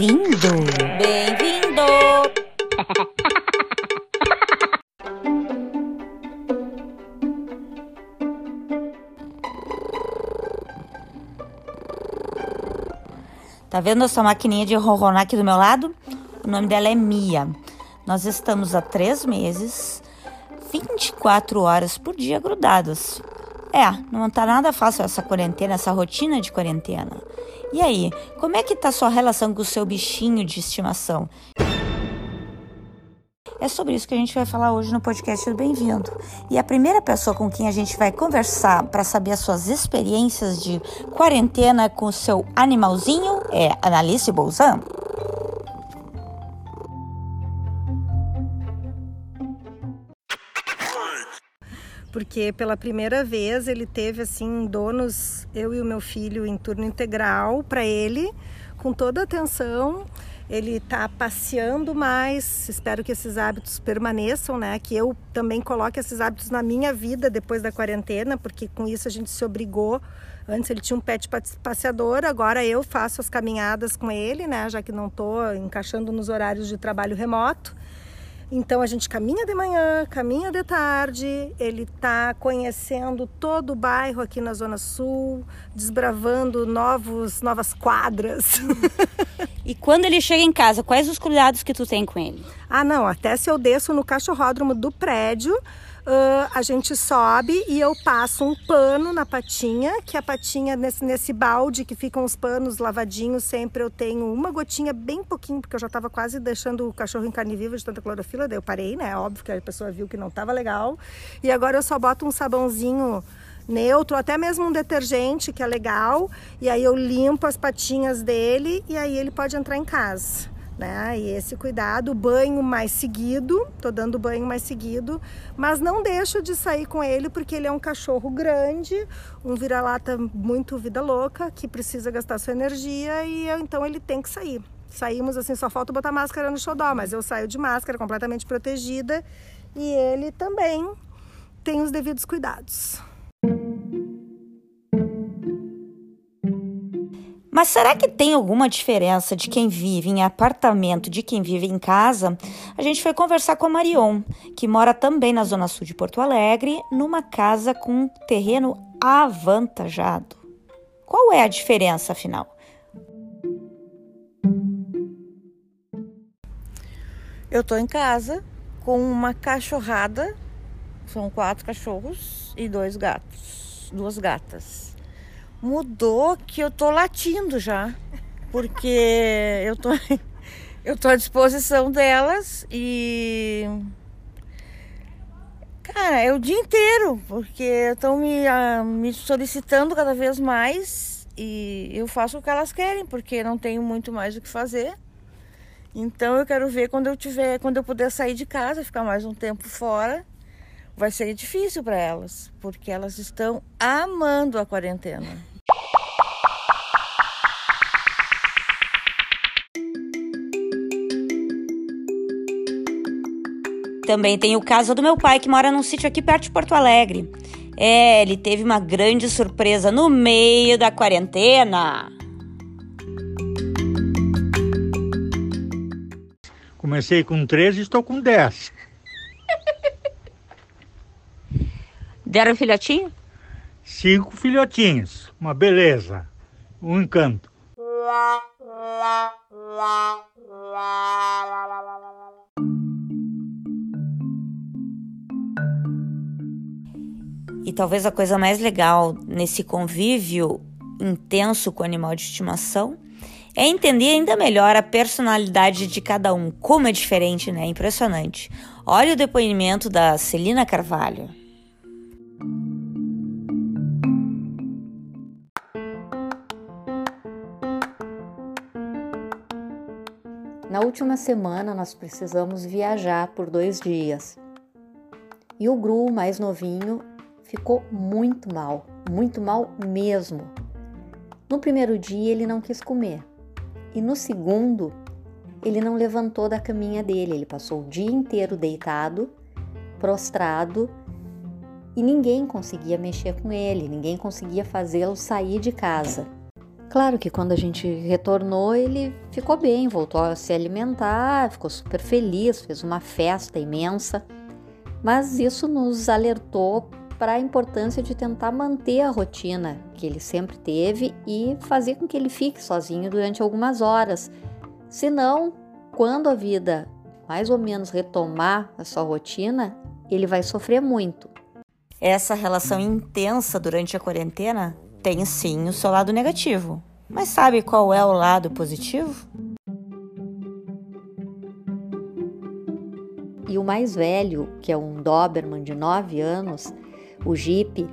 Bem-vindo! Bem-vindo! Tá vendo essa maquininha de ronronar aqui do meu lado? O nome dela é Mia. Nós estamos há três meses, 24 horas por dia grudados. É, não tá nada fácil essa quarentena, essa rotina de quarentena. E aí, como é que tá sua relação com o seu bichinho de estimação? É sobre isso que a gente vai falar hoje no podcast do Bem-vindo. E a primeira pessoa com quem a gente vai conversar para saber as suas experiências de quarentena com o seu animalzinho é Analice Bolzan. Porque pela primeira vez ele teve assim donos, eu e o meu filho em turno integral para ele, com toda a atenção. Ele está passeando mais. Espero que esses hábitos permaneçam, né? Que eu também coloque esses hábitos na minha vida depois da quarentena, porque com isso a gente se obrigou. Antes ele tinha um pet passeador, agora eu faço as caminhadas com ele, né? Já que não estou encaixando nos horários de trabalho remoto. Então a gente caminha de manhã, caminha de tarde, ele está conhecendo todo o bairro aqui na Zona Sul, desbravando novos, novas quadras. E quando ele chega em casa, quais os cuidados que tu tem com ele? Ah, não, até se eu desço no cachorródromo do prédio, Uh, a gente sobe e eu passo um pano na patinha, que a patinha nesse, nesse balde que ficam os panos lavadinhos, sempre eu tenho uma gotinha bem pouquinho, porque eu já estava quase deixando o cachorro em carne viva de tanta clorofila, daí eu parei, né? Óbvio que a pessoa viu que não estava legal. E agora eu só boto um sabãozinho neutro, até mesmo um detergente que é legal, e aí eu limpo as patinhas dele e aí ele pode entrar em casa né? E esse cuidado, banho mais seguido, tô dando banho mais seguido, mas não deixo de sair com ele porque ele é um cachorro grande, um vira-lata muito vida louca, que precisa gastar sua energia e então ele tem que sair. Saímos assim, só falta botar máscara no xodó, mas eu saio de máscara completamente protegida e ele também tem os devidos cuidados. Mas será que tem alguma diferença de quem vive em apartamento de quem vive em casa? A gente foi conversar com a Marion, que mora também na zona sul de Porto Alegre, numa casa com um terreno avantajado. Qual é a diferença, afinal? Eu tô em casa com uma cachorrada, são quatro cachorros e dois gatos, duas gatas mudou que eu tô latindo já. Porque eu tô, eu tô à disposição delas e. Cara, é o dia inteiro, porque estão me, uh, me solicitando cada vez mais e eu faço o que elas querem, porque não tenho muito mais o que fazer. Então eu quero ver quando eu tiver, quando eu puder sair de casa, ficar mais um tempo fora, vai ser difícil para elas, porque elas estão amando a quarentena. Também tem o caso do meu pai, que mora num sítio aqui perto de Porto Alegre. É, ele teve uma grande surpresa no meio da quarentena. Comecei com 13 e estou com 10. Deram filhotinho? Cinco filhotinhos. Uma beleza. Um encanto. E talvez a coisa mais legal nesse convívio intenso com o animal de estimação é entender ainda melhor a personalidade de cada um, como é diferente, né? Impressionante. Olha o depoimento da Celina Carvalho. Na última semana, nós precisamos viajar por dois dias. E o Gru, mais novinho, ficou muito mal, muito mal mesmo. No primeiro dia ele não quis comer e no segundo ele não levantou da caminha dele, ele passou o dia inteiro deitado, prostrado e ninguém conseguia mexer com ele, ninguém conseguia fazê-lo sair de casa. Claro que quando a gente retornou, ele ficou bem, voltou a se alimentar, ficou super feliz, fez uma festa imensa. Mas isso nos alertou para a importância de tentar manter a rotina que ele sempre teve e fazer com que ele fique sozinho durante algumas horas. Senão, quando a vida mais ou menos retomar a sua rotina, ele vai sofrer muito. Essa relação intensa durante a quarentena tem sim o seu lado negativo. Mas sabe qual é o lado positivo? E o mais velho, que é um Doberman de 9 anos, o Jeep,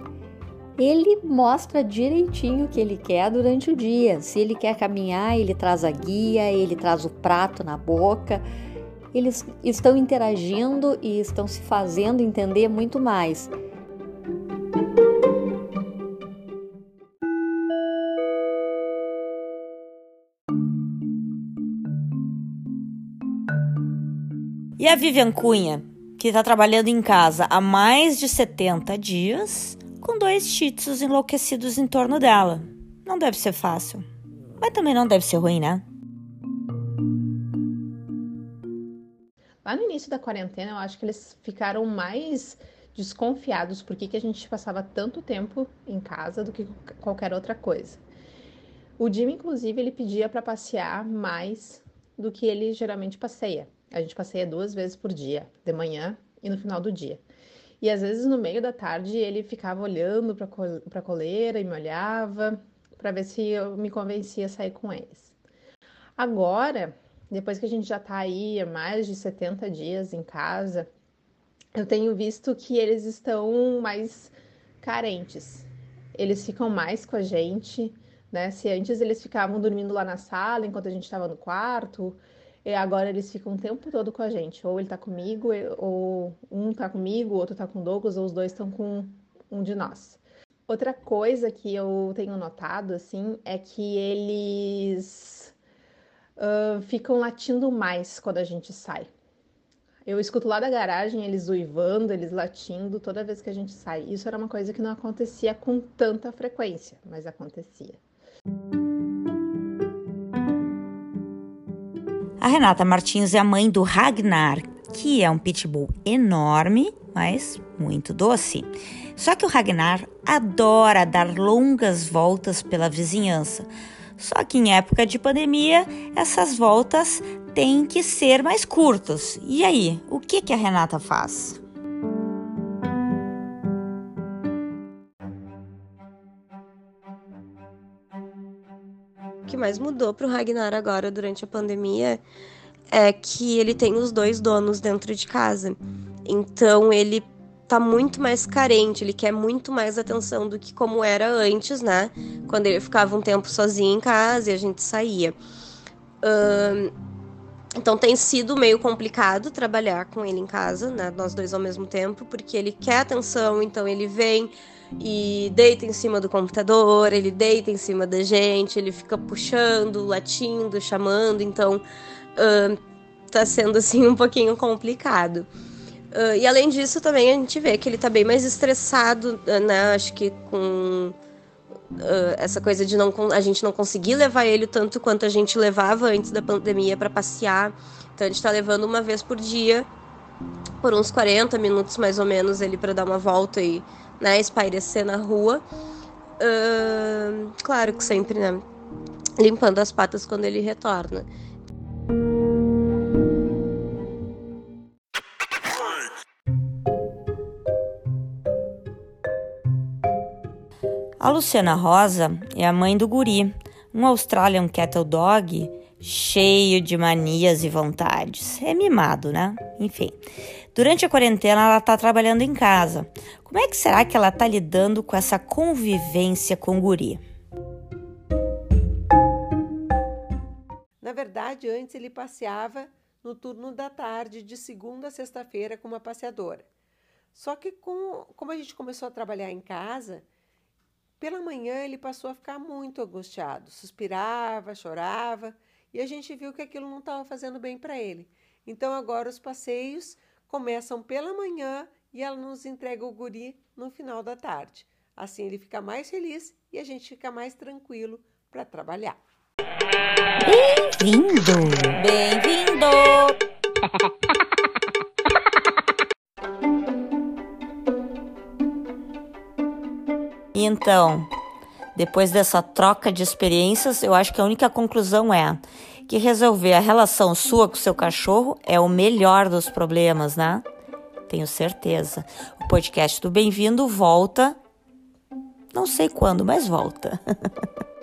ele mostra direitinho o que ele quer durante o dia. Se ele quer caminhar, ele traz a guia, ele traz o prato na boca. Eles estão interagindo e estão se fazendo entender muito mais. E a Vivian Cunha, que está trabalhando em casa há mais de 70 dias, com dois shih enlouquecidos em torno dela. Não deve ser fácil, mas também não deve ser ruim, né? Lá no início da quarentena, eu acho que eles ficaram mais desconfiados por que, que a gente passava tanto tempo em casa do que qualquer outra coisa. O Jimmy, inclusive, ele pedia para passear mais do que ele geralmente passeia. A gente passeia duas vezes por dia, de manhã e no final do dia. E às vezes no meio da tarde ele ficava olhando para a coleira e me olhava para ver se eu me convencia a sair com eles. Agora, depois que a gente já está aí há mais de 70 dias em casa, eu tenho visto que eles estão mais carentes. Eles ficam mais com a gente, né? Se antes eles ficavam dormindo lá na sala enquanto a gente estava no quarto, e agora eles ficam o tempo todo com a gente. Ou ele tá comigo, ou um tá comigo, o outro tá com o Douglas, ou os dois estão com um de nós. Outra coisa que eu tenho notado, assim, é que eles uh, ficam latindo mais quando a gente sai. Eu escuto lá da garagem eles uivando, eles latindo toda vez que a gente sai. Isso era uma coisa que não acontecia com tanta frequência, mas acontecia. A Renata Martins é a mãe do Ragnar, que é um pitbull enorme, mas muito doce. Só que o Ragnar adora dar longas voltas pela vizinhança. Só que em época de pandemia, essas voltas têm que ser mais curtas. E aí, o que, que a Renata faz? Que mais mudou para o Ragnar agora durante a pandemia é que ele tem os dois donos dentro de casa. Então ele tá muito mais carente, ele quer muito mais atenção do que como era antes, né? Quando ele ficava um tempo sozinho em casa e a gente saía. Então tem sido meio complicado trabalhar com ele em casa, né? Nós dois ao mesmo tempo, porque ele quer atenção, então ele vem e deita em cima do computador, ele deita em cima da gente, ele fica puxando, latindo, chamando, então uh, tá sendo assim um pouquinho complicado. Uh, e além disso, também a gente vê que ele tá bem mais estressado, né? Acho que com uh, essa coisa de não, a gente não conseguir levar ele tanto quanto a gente levava antes da pandemia para passear. Então a gente tá levando uma vez por dia, por uns 40 minutos mais ou menos, ele para dar uma volta e né, espairecer na rua. Uh, claro que sempre, né, limpando as patas quando ele retorna. A Luciana Rosa é a mãe do Guri, um Australian Cattle Dog cheio de manias e vontades. É mimado, né? Enfim. Durante a quarentena, ela está trabalhando em casa. Como é que será que ela está lidando com essa convivência com o guri? Na verdade, antes ele passeava no turno da tarde, de segunda a sexta-feira, com uma passeadora. Só que, com, como a gente começou a trabalhar em casa, pela manhã ele passou a ficar muito angustiado, suspirava, chorava, e a gente viu que aquilo não estava fazendo bem para ele. Então agora os passeios começam pela manhã e ela nos entrega o guri no final da tarde. Assim ele fica mais feliz e a gente fica mais tranquilo para trabalhar. Bem-vindo! Bem-vindo! Então, depois dessa troca de experiências, eu acho que a única conclusão é que resolver a relação sua com seu cachorro é o melhor dos problemas, né? Tenho certeza. O podcast do Bem-vindo volta. Não sei quando, mas volta.